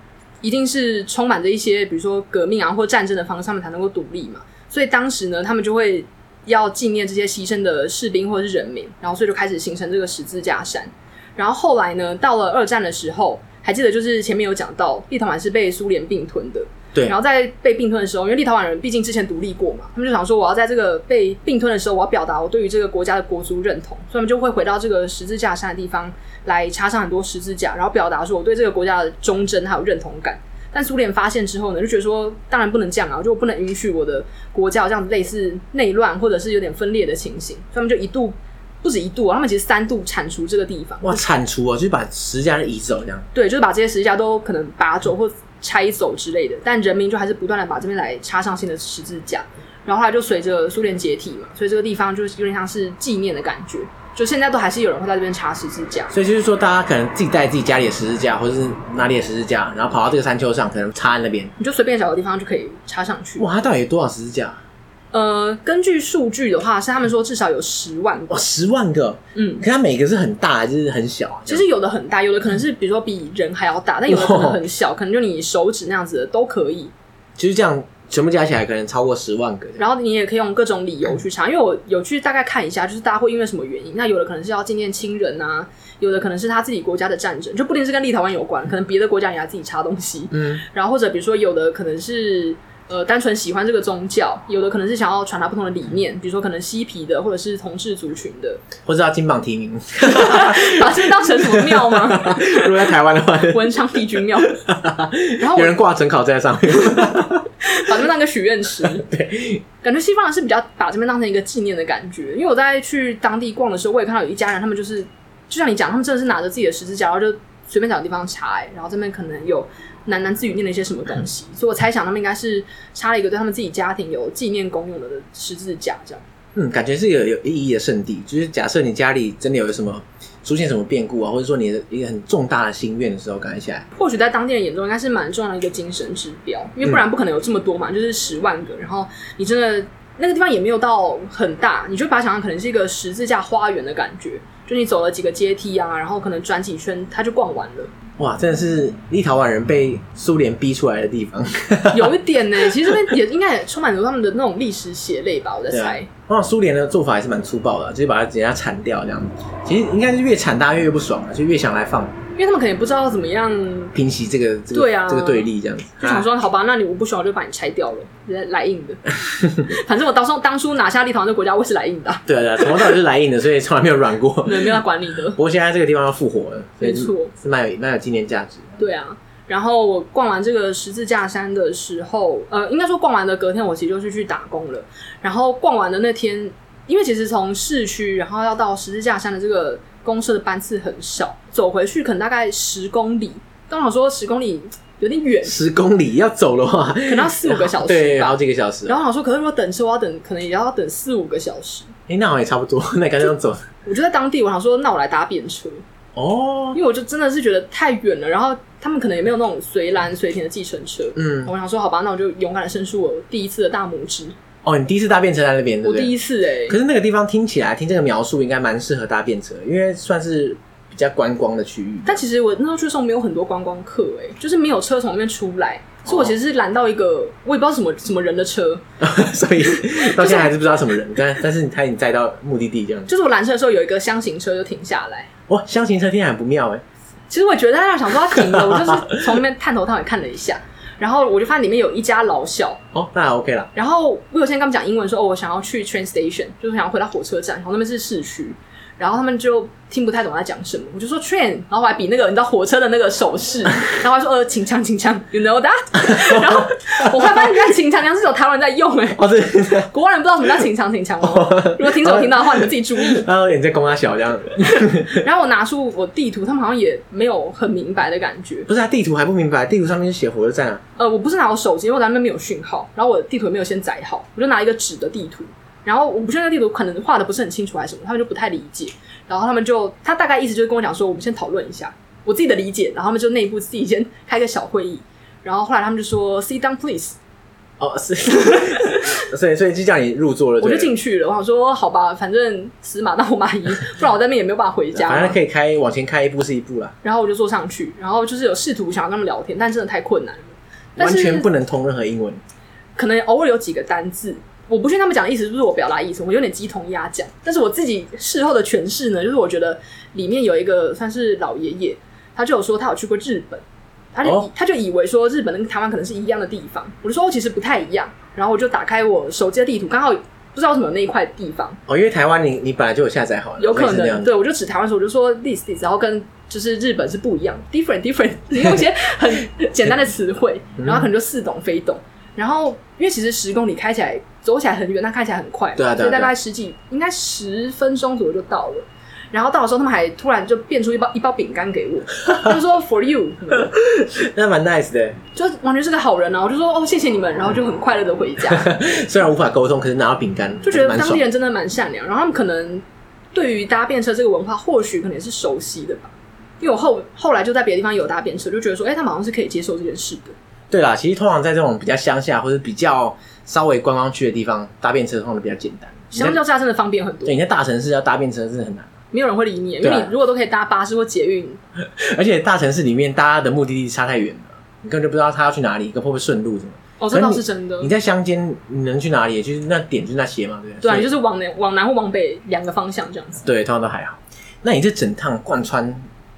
B: 一定是充满着一些，比如说革命啊或战争的方式，他们才能够独立嘛。所以当时呢，他们就会要纪念这些牺牲的士兵或者是人民，然后所以就开始形成这个十字架山。然后后来呢，到了二战的时候。还记得就是前面有讲到，立陶宛是被苏联并吞的。
A: 对。
B: 然后在被并吞的时候，因为立陶宛人毕竟之前独立过嘛，他们就想说，我要在这个被并吞的时候，我要表达我对于这个国家的国族认同，所以他们就会回到这个十字架山的地方来插上很多十字架，然后表达说我对这个国家的忠贞还有认同感。但苏联发现之后呢，就觉得说，当然不能这样啊，就不能允许我的国家有这样子类似内乱或者是有点分裂的情形，所以他们就一度。不止一度，他们其实三度铲除这个地方。
A: 哇，铲除啊，就是把十字架移走这样。
B: 对，就是把这些十字架都可能拔走或拆走之类的。但人民就还是不断的把这边来插上新的十字架。然后后来就随着苏联解体嘛，所以这个地方就是有点像是纪念的感觉。就现在都还是有人会在这边插十字架。
A: 所以就是说，大家可能自己带自己家里的十字架，或者是哪里的十字架，然后跑到这个山丘上，可能插在那边，
B: 你就随便找个地方就可以插上去。
A: 哇，它到底有多少十字架？
B: 呃，根据数据的话，是他们说至少有十万个。
A: 哦，十万个。嗯，可它每个是很大还是很小啊？
B: 其实有的很大，有的可能是比如说比人还要大，但有的可能很小，可能就你手指那样子的都可以。
A: 其实这样全部加起来可能超过十万个。
B: 然后你也可以用各种理由去查，因为我有去大概看一下，就是大家会因为什么原因？那有的可能是要纪念亲人啊，有的可能是他自己国家的战争，就不一定是跟立陶宛有关，可能别的国家也要自己查东西。嗯，然后或者比如说有的可能是。呃，单纯喜欢这个宗教，有的可能是想要传达不同的理念，比如说可能嬉皮的，或者是同志族群的，
A: 或者要金榜题名，
B: 把这当成什么庙吗？
A: 如果在台湾的话，
B: 文昌帝君庙，然后
A: 有人挂成考在上面，
B: 把这边当个许愿池。对，感觉西方人是比较把这边当成一个纪念的感觉。因为我在去当地逛的时候，我也看到有一家人，他们就是就像你讲，他们真的是拿着自己的十字架，然后就随便找个地方插，然后这边可能有。喃喃自语念了一些什么东西，嗯、所以我猜想他们应该是插了一个对他们自己家庭有纪念功用的十字架，这样。
A: 嗯，感觉是一个有意义的圣地。就是假设你家里真的有什么出现什么变故啊，或者说你的一个很重大的心愿的时候，感觉起来，
B: 或许在当地人眼中应该是蛮重要的一个精神指标，因为不然不可能有这么多嘛，嗯、就是十万个，然后你真的那个地方也没有到很大，你就把它想象可能是一个十字架花园的感觉，就你走了几个阶梯啊，然后可能转几圈，它就逛完了。
A: 哇，真的是立陶宛人被苏联逼出来的地方，
B: 有一点呢。其实这边也应该也充满着他们的那种历史血泪吧，我在猜。
A: 那苏联的做法还是蛮粗暴的，就是把它直接铲掉这样子。其实应该是越铲大家越越不爽了，就越想来放。
B: 因为他们可能不知道要怎么样
A: 平息这个这个
B: 对啊
A: 这个对立这样子，
B: 就想说好吧，那你我不需要就把你拆掉了，来来硬的。反正我当初当初拿下立陶宛这个国家，我是来硬的。
A: 对啊，从头到尾是来硬的，所以从来没有软过，
B: 没有要管理的。
A: 不过现在这个地方要复活了，没错，是蛮有蛮有纪念价值。
B: 对啊，然后我逛完这个十字架山的时候，呃，应该说逛完的隔天，我其实就是去打工了。然后逛完的那天，因为其实从市区，然后要到十字架山的这个。公车的班次很少，走回去可能大概十公里。刚好说十公里有点远，
A: 十公里要走的话，
B: 可能要四五个小时，
A: 对，好几个小时。
B: 然后好像说，可是如果等车，我要等，可能也要等四五个小时。
A: 哎、欸，那好像也差不多。那干脆走，
B: 我就在当地，我想说，那我来搭便车
A: 哦，
B: 因为我就真的是觉得太远了。然后他们可能也没有那种随拦随停的计程车。嗯，我想说，好吧，那我就勇敢的伸出我第一次的大拇指。
A: 哦，你第一次搭便车在那边，对不对？
B: 我第一次哎、欸。
A: 可是那个地方听起来，听这个描述，应该蛮适合搭便车，因为算是比较观光的区域。
B: 但其实我那时候去的时候没有很多观光客，哎，就是没有车从那边出来，哦、所以我其实是拦到一个我也不知道什么什么人的车，
A: 所以 到现在还是不知道什么人。但、就是、但是他已经载到目的地这样。
B: 就是我拦车的时候，有一个箱型车就停下来。
A: 哇，箱型车听起来很不妙哎。
B: 其实我也觉得他想说他停了，我就是从那边探头探尾看了一下。然后我就发现里面有一家老小
A: 哦，那还 OK 了。
B: 然后我有先跟他们讲英文说，哦，我想要去 train station，就是想要回到火车站，然后那边是市区。然后他们就听不太懂他在讲什么，我就说 train，然后我还比那个你知道火车的那个手势，然后还说呃，请枪，请枪，you know that？然后我后来发现，原来请枪枪是有台湾人在用哎、欸，
A: 哦对，
B: 国外人不知道什么叫请枪，请枪哦。如果听众听到的话，你们自己注意。
A: 然后你在供他小这样子。
B: 然后我拿出我地图，他们好像也没有很明白的感觉。
A: 不是啊，地图还不明白，地图上面是写火车站啊。
B: 呃，我不是拿我手机，因为我在那边没有讯号，然后我的地图也没有先载好，我就拿一个纸的地图。然后我不确定那地图可能画的不是很清楚还是什么，他们就不太理解。然后他们就他大概意思就是跟我讲说，我们先讨论一下我自己的理解。然后他们就内部自己先开个小会议。然后后来他们就说，sit down please。
A: 哦，是，所以所以就叫你入座了。
B: 我就进去了。我想说，好吧，反正死马当活马医，不然我在那边也没有办法回家。
A: 反正可以开往前开一步是一步了。
B: 然后我就坐上去，然后就是有试图想要跟他们聊天，但真的太困难了，
A: 完全不能通任何英文。
B: 可能偶尔有几个单字。我不确定他们讲的意思是不是我表达意思，我有点鸡同鸭讲。但是我自己事后的诠释呢，就是我觉得里面有一个算是老爷爷，他就有说他有去过日本，他就、哦、他就以为说日本跟台湾可能是一样的地方。我就说其实不太一样，然后我就打开我手机的地图，刚好不知道为什么那一块地方。
A: 哦，因为台湾你你本来就有下载好了，
B: 有可能对，我就指台湾的时候我就说 this this，然后跟就是日本是不一样，different different，你用一些很简单的词汇，然后可能就似懂非懂。然后因为其实十公里开起来。走起来很远，但看起来很快，对啊，对啊，所以大概十几，应该十分钟左右就到了。然后到的时候，他们还突然就变出一包一包饼干给我，他 就说 “for you”，那
A: 蛮 nice 的，
B: 就完全是个好人啊！我就说哦，谢谢你们，然后就很快乐的回家。
A: 虽然无法沟通，可是拿到饼干，
B: 就觉得当地人真的蛮善良。然后他们可能对于搭便车这个文化，或许可能也是熟悉的吧。因为我后后来就在别的地方有搭便车，就觉得说，哎、欸，他们好像是可以接受这件事的。
A: 对啦，其实通常在这种比较乡下或者比较。稍微观光区的地方搭便车通常比较简单，
B: 相较之下真的方便很多。
A: 对，你在大城市要搭便车真的很难，
B: 没有人会理你，因为你如果都可以搭巴士或捷运，
A: 而且大城市里面大家的目的地差太远了，你根本就不知道他要去哪里，会不会顺路什么。
B: 哦，这倒是真的。
A: 你在乡间，你能去哪里？就是那点就是那些嘛，对不对？
B: 对，就是往南、往南或往北两个方向这样子。
A: 对，通常都还好。那你这整趟贯穿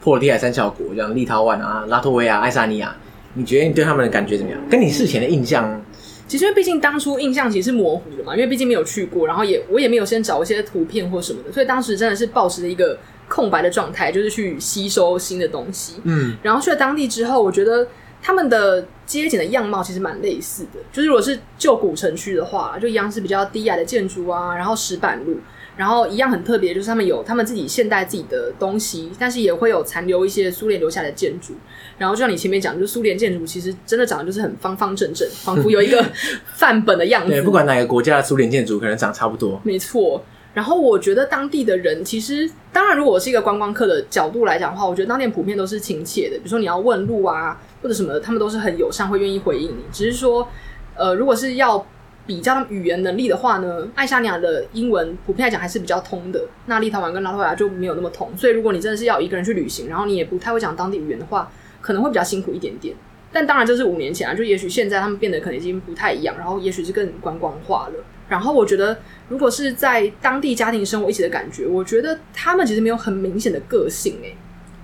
A: 波罗的海三小国，像立陶宛啊、拉脱维亚、爱沙尼亚，你觉得你对他们的感觉怎么样？跟你事前的印象？
B: 其实，因为毕竟当初印象其实是模糊的嘛，因为毕竟没有去过，然后也我也没有先找一些图片或什么的，所以当时真的是保持着一个空白的状态，就是去吸收新的东西。嗯，然后去了当地之后，我觉得他们的街景的样貌其实蛮类似的，就是如果是旧古城区的话，就一样是比较低矮的建筑啊，然后石板路。然后一样很特别，就是他们有他们自己现代自己的东西，但是也会有残留一些苏联留下的建筑。然后就像你前面讲，就是苏联建筑其实真的长得就是很方方正正，仿佛有一个 范本的样子。
A: 对，不管哪个国家的苏联建筑，可能长差不多。
B: 没错。然后我觉得当地的人其实，当然如果我是一个观光客的角度来讲的话，我觉得当地人普遍都是亲切的。比如说你要问路啊，或者什么的，他们都是很友善，会愿意回应你。只是说，呃，如果是要比较语言能力的话呢，爱沙尼亚的英文普遍来讲还是比较通的。那立陶宛跟拉脱维亚就没有那么通。所以如果你真的是要一个人去旅行，然后你也不太会讲当地语言的话，可能会比较辛苦一点点。但当然这是五年前啊，就也许现在他们变得可能已经不太一样，然后也许是更观光化了。然后我觉得，如果是在当地家庭生活一起的感觉，我觉得他们其实没有很明显的个性诶。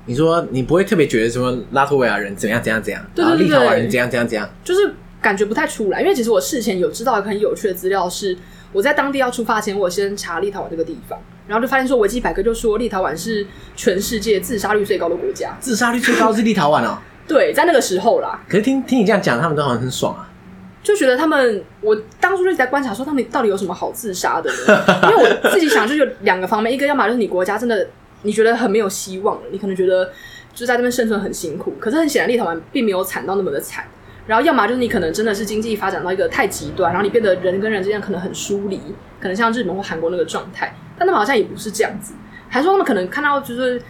A: 你说你不会特别觉得什么拉脱维亚人怎样怎样怎样，
B: 对对对，
A: 立陶宛人怎样怎样怎样，
B: 就是感觉不太出来。因为其实我事前有知道一个很有趣的资料是，我在当地要出发前，我先查立陶宛这个地方，然后就发现说维基百科就说立陶宛是全世界自杀率最高的国家，
A: 自杀率最高是立陶宛哦。
B: 对，在那个时候啦。
A: 可是听听你这样讲，他们都好像很爽啊。
B: 就觉得他们，我当初就在观察说他们到底有什么好自杀的呢？因为我自己想，就有两个方面，一个要么就是你国家真的你觉得很没有希望了，你可能觉得就在那边生存很辛苦，可是很显然立陶宛并没有惨到那么的惨。然后要么就是你可能真的是经济发展到一个太极端，然后你变得人跟人之间可能很疏离，可能像日本或韩国那个状态。但他们好像也不是这样子，还说他们可能看到就是。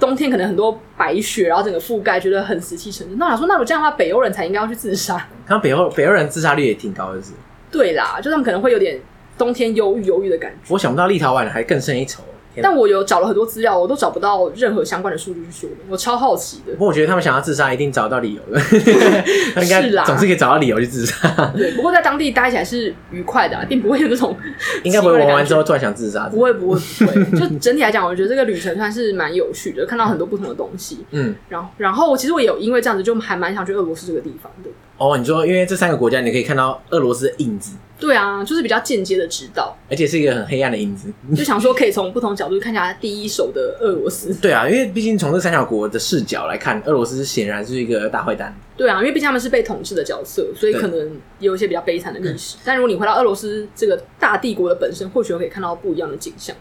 B: 冬天可能很多白雪，然后整个覆盖，觉得很死气沉沉。那我想说，那我这样的话，北欧人才应该要去自杀。
A: 看北欧北欧人自杀率也挺高的，是？
B: 对啦，就他们可能会有点冬天忧郁忧郁的感觉。
A: 我想不到立陶宛还更胜一筹。
B: 但我有找了很多资料，我都找不到任何相关的数据去说明，我超好奇的。
A: 不过我觉得他们想要自杀，一定找到理由的。应该总是可以找到理由去自杀。
B: 对，不过在当地待起来是愉快的，啊，并不会有那种
A: 应该不会玩完之后突然想自杀。
B: 不会不会不会，就整体来讲，我觉得这个旅程算是蛮有趣的，看到很多不同的东西。嗯，然后然后其实我也有因为这样子，就还蛮想去俄罗斯这个地方的。
A: 哦，你说因为这三个国家，你可以看到俄罗斯的影子。
B: 对啊，就是比较间接的知道，
A: 而且是一个很黑暗的影子。
B: 就想说可以从不同角度看一下第一手的俄罗斯。
A: 对啊，因为毕竟从这三小国的视角来看，俄罗斯显然是一个大坏蛋。
B: 对啊，因为毕竟他们是被统治的角色，所以可能也有一些比较悲惨的历史。但如果你回到俄罗斯这个大帝国的本身，或许可以看到不一样的景象。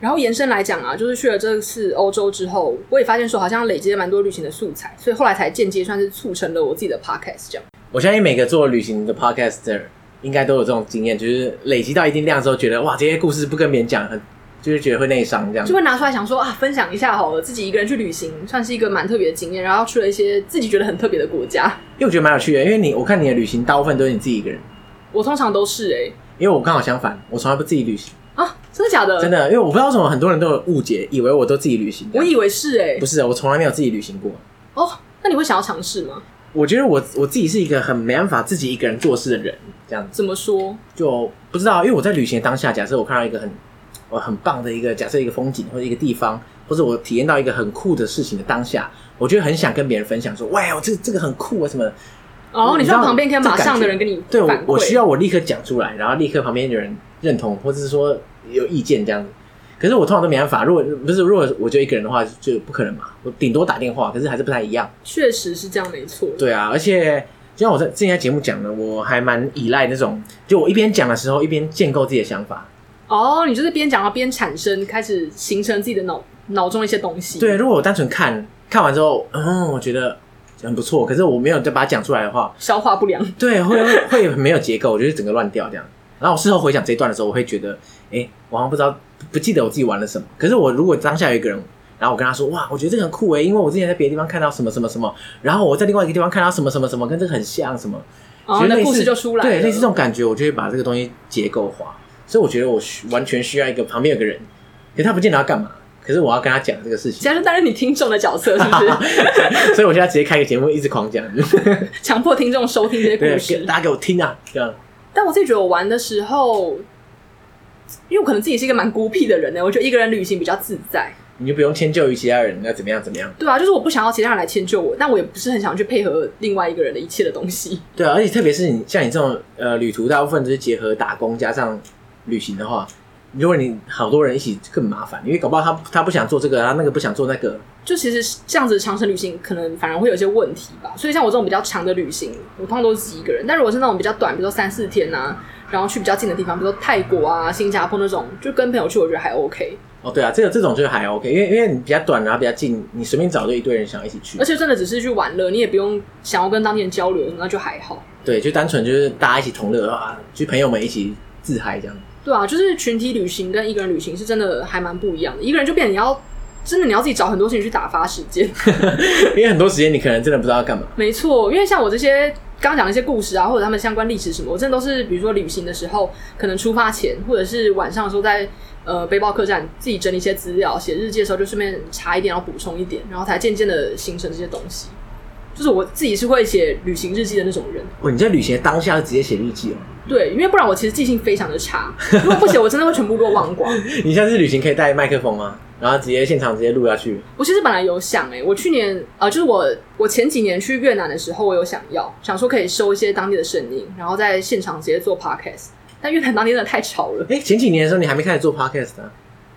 B: 然后延伸来讲啊，就是去了这次欧洲之后，我也发现说好像累积了蛮多旅行的素材，所以后来才间接算是促成了我自己的 podcast 这样。
A: 我相信每个做旅行的 podcaster 应该都有这种经验，就是累积到一定量之后，觉得哇，这些故事不跟别人讲，很就是觉得会内伤，这样就
B: 会拿出来想说啊，分享一下好了。自己一个人去旅行，算是一个蛮特别的经验，然后去了一些自己觉得很特别的国家。
A: 因为我觉得蛮有趣的，因为你我看你的旅行大部分都是你自己一个人，
B: 我通常都是哎、欸，
A: 因为我刚好相反，我从来不自己旅行
B: 啊，真的假的？
A: 真的，因为我不知道为什么很多人都有误解，以为我都自己旅行，
B: 我以为是哎、欸，
A: 不是，我从来没有自己旅行过。
B: 哦，那你会想要尝试吗？
A: 我觉得我我自己是一个很没办法自己一个人做事的人，这样子。
B: 怎么说？
A: 就不知道，因为我在旅行当下，假设我看到一个很我很棒的一个假设一个风景或者一个地方，或者我体验到一个很酷的事情的当下，我就很想跟别人分享说：“哇，我这这个很酷啊！”什么？
B: 哦，你需要旁边可以马上的人跟你
A: 对我，我需要我立刻讲出来，然后立刻旁边的人认同或者是说有意见这样子。可是我通常都没办法，如果不是如果我就一个人的话，就不可能嘛。我顶多打电话，可是还是不太一样。
B: 确实是这样，没错。
A: 对啊，而且就像我在之前在节目讲的，我还蛮依赖那种，就我一边讲的时候，一边建构自己的想法。
B: 哦，你就是边讲到边产生，开始形成自己的脑脑中一些东西。
A: 对，如果我单纯看看完之后，嗯，我觉得很不错，可是我没有再把它讲出来的话，
B: 消化不良。
A: 对，会会没有结构，我觉得整个乱掉这样。然后我事后回想这一段的时候，我会觉得，哎、欸，我好像不知道。不记得我自己玩了什么，可是我如果当下有一个人，然后我跟他说，哇，我觉得这个很酷诶，因为我之前在别的地方看到什么什么什么，然后我在另外一个地方看到什么什么什么，跟这个很像什么，
B: 哦，那故事就出来了。
A: 对，类似这种感觉，我就会把这个东西结构化。所以我觉得我完全需要一个旁边有个人，可是他不见得要干嘛，可是我要跟他讲这个事情。
B: 现在是担任你听众的角色，是不是？
A: 所以我现在直接开个节目，一直狂讲，
B: 强迫听众收听这些故事，
A: 大家给我听啊，这样。
B: 但我自己觉得我玩的时候。因为我可能自己是一个蛮孤僻的人呢，我觉得一个人旅行比较自在，
A: 你就不用迁就于其他人，要怎么样怎么样。
B: 对啊，就是我不想要其他人来迁就我，但我也不是很想去配合另外一个人的一切的东西。
A: 对啊，而且特别是你像你这种呃旅途，大部分都是结合打工加上旅行的话，如果你好多人一起更麻烦，因为搞不好他他不想做这个，他那个不想做那个，
B: 就其实这样子长程旅行可能反而会有一些问题吧。所以像我这种比较长的旅行，我通常都是自己一个人。但如果是那种比较短，比如说三四天啊。然后去比较近的地方，比如说泰国啊、新加坡那种，就跟朋友去，我觉得还 OK。
A: 哦，对啊，这个这种就是还 OK，因为因为你比较短，然后比较近，你随便找就一堆人想一起去。
B: 而且真的只是去玩乐，你也不用想要跟当地人交流，那就还好。
A: 对，就单纯就是大家一起同乐啊，就朋友们一起自嗨这样。
B: 对啊，就是群体旅行跟一个人旅行是真的还蛮不一样的。一个人就变成你要真的你要自己找很多事情去打发时间，
A: 因为很多时间你可能真的不知道要干嘛。
B: 没错，因为像我这些刚刚讲的一些故事啊，或者他们相关历史什么，我真的都是比如说旅行的时候，可能出发前或者是晚上的时候在呃背包客栈自己整理一些资料、写日记的时候，就顺便查一点，然后补充一点，然后才渐渐的形成这些东西。就是我自己是会写旅行日记的那种人。
A: 哦，你在旅行的当下就直接写日记哦？
B: 对，因为不然我其实记性非常的差，如果不写，我真的会全部都忘光。
A: 你下次旅行可以带麦克风吗？然后直接现场直接录下去。
B: 我其实本来有想哎、欸，我去年呃，就是我我前几年去越南的时候，我有想要想说可以收一些当地的声音，然后在现场直接做 podcast。但越南当地真的太吵了。
A: 哎，前几年的时候你还没开始做 podcast 呢？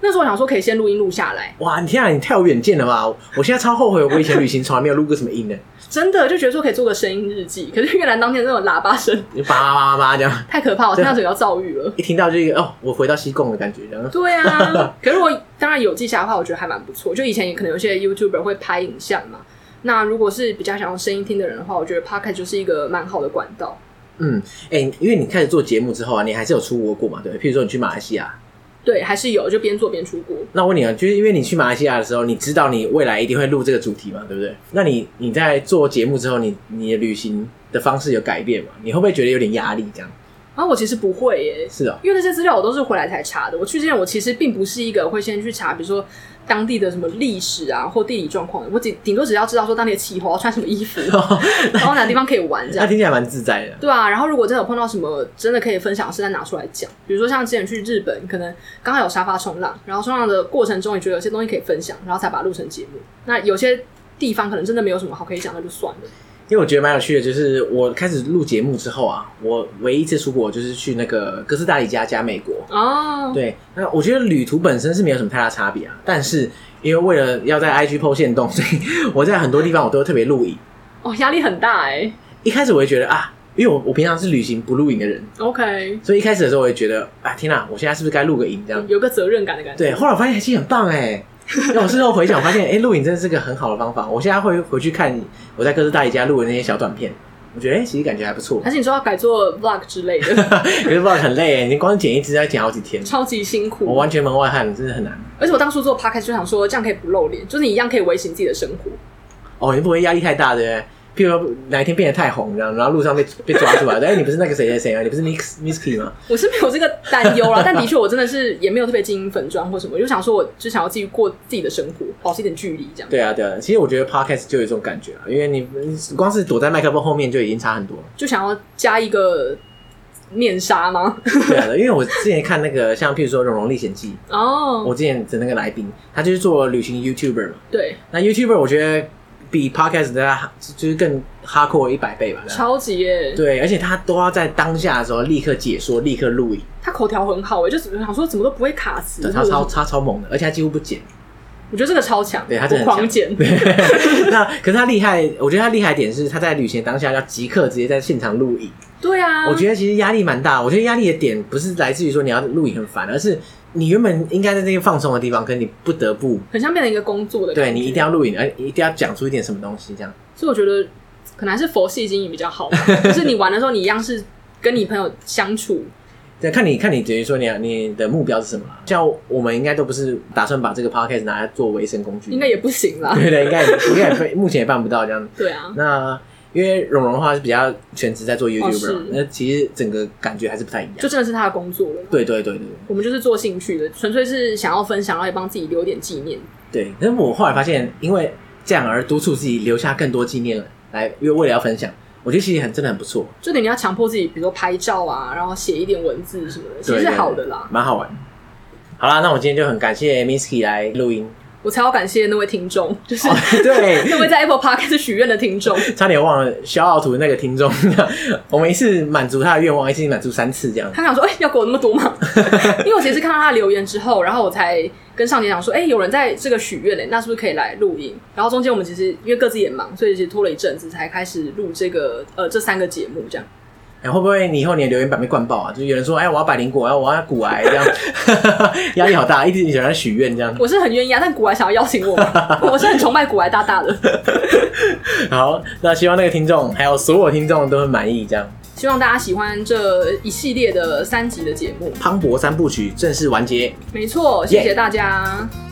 B: 那时候我想说可以先录音录下来。
A: 哇，你天啊，你太有远见了吧！我现在超后悔，我以前旅行从来没有录过什么音呢。
B: 真的就觉得说可以做个声音日记，可是越南当天那种喇叭声，
A: 叭叭叭叭叭这样，
B: 太可怕，我听到整个要躁郁了。
A: 一听到就一个哦，我回到西贡的感觉这样。
B: 对啊，可是我当然有记下来的话，我觉得还蛮不错。就以前也可能有些 YouTuber 会拍影像嘛，那如果是比较想用声音听的人的话，我觉得 Podcast 就是一个蛮好的管道。
A: 嗯，哎、欸，因为你开始做节目之后啊，你还是有出国过嘛？对，譬如说你去马来西亚。
B: 对，还是有，就边做边出国。
A: 那我问你啊，就是因为你去马来西亚的时候，你知道你未来一定会录这个主题嘛，对不对？那你你在做节目之后，你你的旅行的方式有改变吗？你会不会觉得有点压力这样？
B: 啊，我其实不会耶。
A: 是啊、哦，
B: 因为那些资料我都是回来才查的。我去之前，我其实并不是一个会先去查，比如说。当地的什么历史啊，或地理状况，我顶顶多只要知道说当地的气候，要穿什么衣服，然后哪个地方可以玩，这样。
A: 那听起来蛮自在的。
B: 对啊，然后如果真的有碰到什么真的可以分享的事，再拿出来讲。比如说像之前去日本，可能刚好有沙发冲浪，然后冲浪的过程中也觉得有些东西可以分享，然后才把它录成节目。那有些地方可能真的没有什么好可以讲，那就算了。
A: 因为我觉得蛮有趣的，就是我开始录节目之后啊，我唯一一次出国就是去那个哥斯达黎加加美国
B: 哦。
A: 对，那我觉得旅途本身是没有什么太大差别啊，但是因为为了要在 IG PO 限动，所以 我在很多地方我都特别录影。
B: 哦，压力很大哎。一
A: 开始我会觉得啊，因为我我平常是旅行不录影的人
B: ，OK，
A: 所以一开始的时候我会觉得啊，天哪，我现在是不是该录个影这样？
B: 有个责任感的感觉。
A: 对，后来我发现其实很棒哎。那我事后回想，我发现哎，录影真的是个很好的方法。我现在会回去看我在各自大姨家录的那些小短片，我觉得哎，其实感觉还不错。
B: 还是你说要改做 vlog 之类的？
A: 可是 vlog 很累哎，你光剪一支要剪好几天，
B: 超级辛苦。
A: 我完全门外汉，真的很难。
B: 而且我当初做 podcast 就想说，这样可以不露脸，就是你一样可以维持你自己的生活。
A: 哦，你不会压力太大对不对？譬如说哪一天变得太红，这样，然后路上被 被抓出来，哎，你不是那个谁谁谁啊？你不是 Miss Misky 吗？
B: 我是没有这个担忧啦，但的确我真的是也没有特别经营粉专或什么，我就想说，我就想要继续过自己的生活，保持一点距离，这样。
A: 对啊，对啊，其实我觉得 Podcast 就有这种感觉啊，因为你光是躲在麦克风后面就已经差很多了，
B: 就想要加一个面纱吗？
A: 对啊，因为我之前看那个像譬如说《荣荣历险记》哦，我之前的那个来宾，他就是做旅行 YouTuber 嘛，
B: 对，
A: 那 YouTuber 我觉得。比 Podcast 的就是更 hardcore 一百倍吧，
B: 超级耶！
A: 对，而且他都要在当下的时候立刻解说，立刻录影。
B: 他口条很好，哎，就想说怎么都不会卡词，
A: 他超他超猛的，而且他几乎不剪。
B: 我觉得这个超强，
A: 对他真的狂
B: 剪。
A: 那可是他厉害，我觉得他厉害点是他在旅行当下要即刻直接在现场录影。
B: 对啊，
A: 我觉得其实压力蛮大。我觉得压力的点不是来自于说你要录影很烦，而是。你原本应该在那个放松的地方，可是你不得不，
B: 很像变成一个工作的感觉。
A: 对，你一定要录影，而一定要讲出一点什么东西，这样。
B: 所以我觉得可能还是佛系经营比较好吧。就是你玩的时候，你一样是跟你朋友相处。
A: 对，看你看你等于说你你的目标是什么？像我们应该都不是打算把这个 podcast 拿来做维生工具，
B: 应该也不行啦。
A: 对对，应该应该也目前也办不到这样。
B: 对啊，
A: 那。因为蓉蓉的话是比较全职在做 YouTuber，哦、那其实整个感觉还是不太一样。
B: 就真的是他的工作了。
A: 对对对对，
B: 我们就是做兴趣的，纯粹是想要分享，然后也帮自己留点纪念。
A: 对，但是我后来发现，因为这样而督促自己留下更多纪念来，因为为了要分享，我觉得其实很真的很不错。
B: 就等你要强迫自己，比如说拍照啊，然后写一点文字什么的，其实是好的啦，
A: 蛮好玩。好啦，那我今天就很感谢 Misky 来录音。
B: 我才要感谢那位听众，就是、哦、
A: 对
B: 那位在 Apple Podcast 许愿的听众，
A: 差点忘了小奥图的那个听众，我们一次满足他的愿望，一次满足三次这样。
B: 他想说，哎、欸，要给我那么多吗？因为我其实是看到他留言之后，然后我才跟上杰讲说，哎、欸，有人在这个许愿嘞，那是不是可以来录音？然后中间我们其实因为各自也忙，所以其实拖了一阵子才开始录这个呃这三个节目
A: 这样。会不会你以后你的留言板被灌爆啊？就有人说，哎、欸，我要百灵果，哎，我要骨癌这样，压力好大，一直想要许愿这样。
B: 我是很愿意啊，但骨癌想要邀请我，我是很崇拜骨癌大大的。
A: 好，那希望那个听众还有所有听众都很满意这样。
B: 希望大家喜欢这一系列的三集的节目。
A: 磅礴三部曲正式完结。
B: 没错，谢谢大家。Yeah.